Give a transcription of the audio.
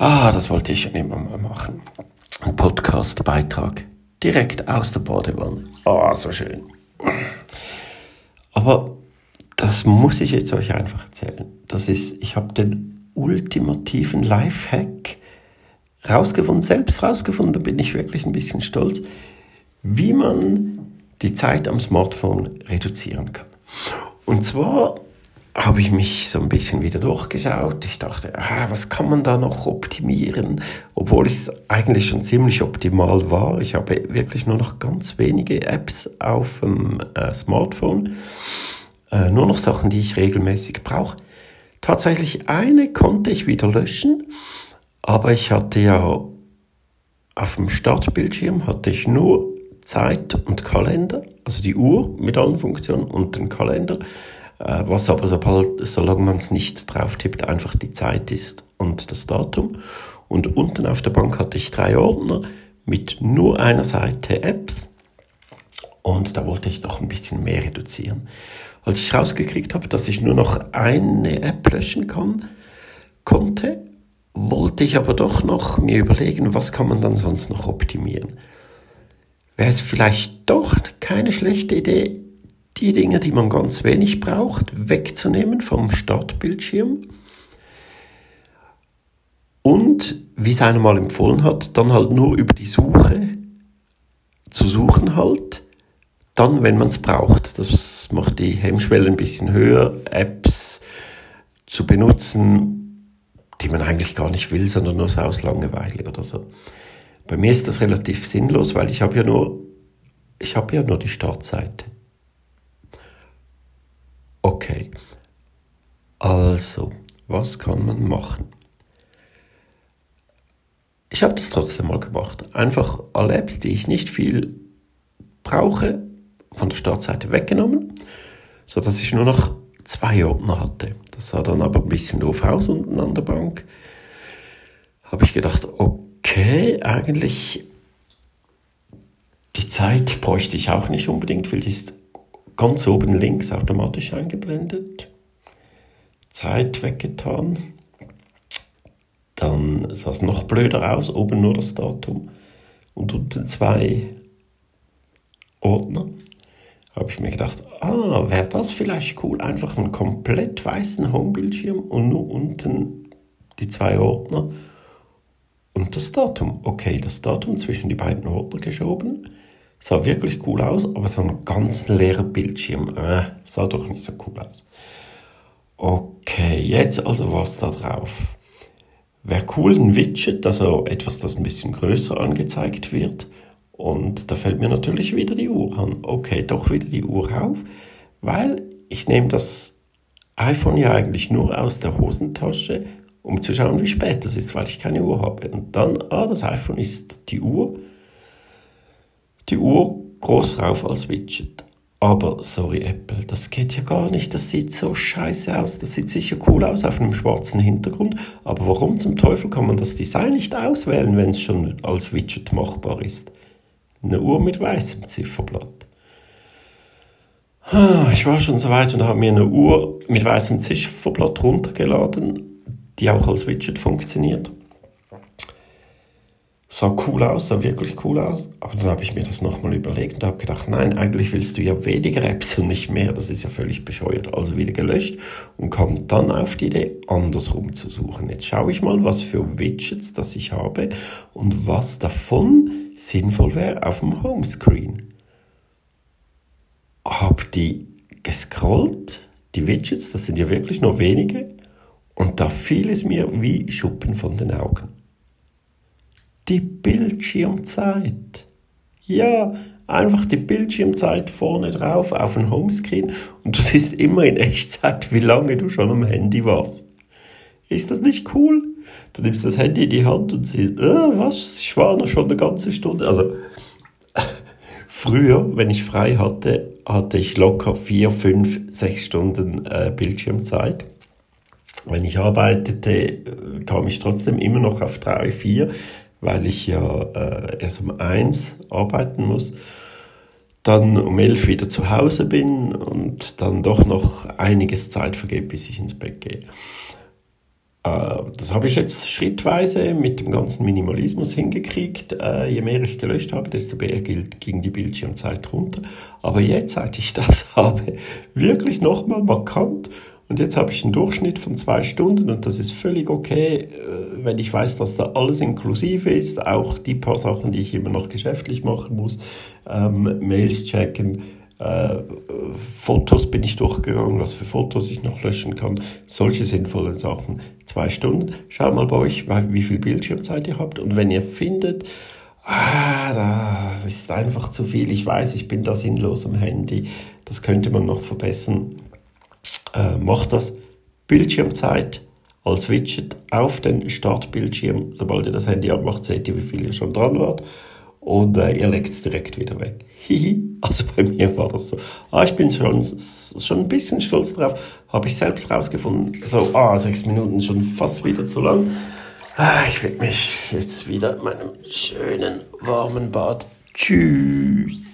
Ah, das wollte ich schon immer mal machen. Ein Podcast-Beitrag direkt aus der Badewanne. Ah, so schön. Aber das muss ich jetzt euch einfach erzählen. Das ist, ich habe den ultimativen Lifehack rausgefunden, selbst rausgefunden, da bin ich wirklich ein bisschen stolz, wie man die Zeit am Smartphone reduzieren kann. Und zwar habe ich mich so ein bisschen wieder durchgeschaut. Ich dachte, ah, was kann man da noch optimieren? Obwohl es eigentlich schon ziemlich optimal war. Ich habe wirklich nur noch ganz wenige Apps auf dem äh, Smartphone. Äh, nur noch Sachen, die ich regelmäßig brauche. Tatsächlich eine konnte ich wieder löschen, aber ich hatte ja auf dem Startbildschirm hatte ich nur Zeit und Kalender, also die Uhr mit allen Funktionen und den Kalender. Äh, was aber sobald, solange man es nicht drauf tippt, einfach die Zeit ist und das Datum. Und unten auf der Bank hatte ich drei Ordner mit nur einer Seite Apps. Und da wollte ich noch ein bisschen mehr reduzieren. Als ich rausgekriegt habe, dass ich nur noch eine App löschen kann, konnte, wollte ich aber doch noch mir überlegen, was kann man dann sonst noch optimieren. Wäre es vielleicht doch keine schlechte Idee, die Dinge, die man ganz wenig braucht, wegzunehmen vom Startbildschirm. Und, wie es einer mal empfohlen hat, dann halt nur über die Suche zu suchen halt, dann, wenn man es braucht. Das macht die Hemmschwelle ein bisschen höher, Apps zu benutzen, die man eigentlich gar nicht will, sondern nur so aus Langeweile oder so. Bei mir ist das relativ sinnlos, weil ich habe ja nur, ich habe ja nur die Startseite. Okay, also, was kann man machen? Ich habe das trotzdem mal gemacht. Einfach alle Apps, die ich nicht viel brauche, von der Startseite weggenommen, sodass ich nur noch zwei Ordner hatte. Das sah dann aber ein bisschen doof aus unten an der Bank. Habe ich gedacht, okay, eigentlich die Zeit bräuchte ich auch nicht unbedingt, weil die ist ganz oben links automatisch eingeblendet. Zeit weggetan. Dann sah es noch blöder aus, oben nur das Datum und unten zwei Ordner. Habe ich mir gedacht, ah, wäre das vielleicht cool, einfach einen komplett weißen Homebildschirm und nur unten die zwei Ordner und das Datum. Okay, das Datum zwischen die beiden Ordner geschoben Sah wirklich cool aus, aber so ein ganz leerer Bildschirm, äh, sah doch nicht so cool aus. Okay, jetzt also was da drauf. Wäre cool ein Widget, also etwas, das ein bisschen größer angezeigt wird. Und da fällt mir natürlich wieder die Uhr an. Okay, doch wieder die Uhr auf, weil ich nehme das iPhone ja eigentlich nur aus der Hosentasche, um zu schauen, wie spät das ist, weil ich keine Uhr habe. Und dann, ah, das iPhone ist die Uhr die Uhr groß drauf als Widget. Aber sorry Apple, das geht ja gar nicht, das sieht so scheiße aus, das sieht sicher cool aus auf einem schwarzen Hintergrund, aber warum zum Teufel kann man das Design nicht auswählen, wenn es schon als Widget machbar ist? Eine Uhr mit weißem Zifferblatt. Ah, ich war schon so weit und habe mir eine Uhr mit weißem Zifferblatt runtergeladen, die auch als Widget funktioniert sah cool aus, sah wirklich cool aus. Aber dann habe ich mir das nochmal überlegt und habe gedacht, nein, eigentlich willst du ja weniger Apps und nicht mehr. Das ist ja völlig bescheuert. Also wieder gelöscht und kam dann auf die Idee, andersrum zu suchen. Jetzt schaue ich mal, was für Widgets das ich habe und was davon sinnvoll wäre auf dem Homescreen. Hab die gescrollt, die Widgets, das sind ja wirklich nur wenige, und da fiel es mir wie Schuppen von den Augen die Bildschirmzeit. Ja, einfach die Bildschirmzeit vorne drauf auf dem Homescreen und du siehst immer in Echtzeit, wie lange du schon am Handy warst. Ist das nicht cool? Du nimmst das Handy in die Hand und siehst, äh, was, ich war noch schon eine ganze Stunde. Also, früher, wenn ich frei hatte, hatte ich locker vier, fünf, sechs Stunden äh, Bildschirmzeit. Wenn ich arbeitete, äh, kam ich trotzdem immer noch auf drei, vier weil ich ja äh, erst um eins arbeiten muss, dann um elf wieder zu Hause bin und dann doch noch einiges Zeit vergeht, bis ich ins Bett gehe. Äh, das habe ich jetzt schrittweise mit dem ganzen Minimalismus hingekriegt. Äh, je mehr ich gelöscht habe, desto mehr ging die Bildschirmzeit runter. Aber jetzt, seit ich das habe, wirklich nochmal markant. Und jetzt habe ich einen Durchschnitt von zwei Stunden und das ist völlig okay, äh, wenn ich weiß, dass da alles inklusive ist, auch die paar Sachen, die ich immer noch geschäftlich machen muss, ähm, Mails checken, äh, Fotos bin ich durchgegangen, was für Fotos ich noch löschen kann, solche sinnvollen Sachen. Zwei Stunden. Schaut mal bei euch, wie viel Bildschirmzeit ihr habt und wenn ihr findet, ah, das ist einfach zu viel, ich weiß, ich bin da sinnlos am Handy, das könnte man noch verbessern, äh, macht das. Bildschirmzeit als Widget auf den Startbildschirm. Sobald ihr das Handy abmacht, seht ihr, wie viel ihr schon dran wart und äh, ihr legt es direkt wieder weg. Hihi, also bei mir war das so. Ah, ich bin schon, schon ein bisschen stolz drauf, habe ich selbst rausgefunden. So, ah, sechs Minuten schon fast wieder zu lang. Ah, ich will mich jetzt wieder in meinem schönen warmen Bad. Tschüss.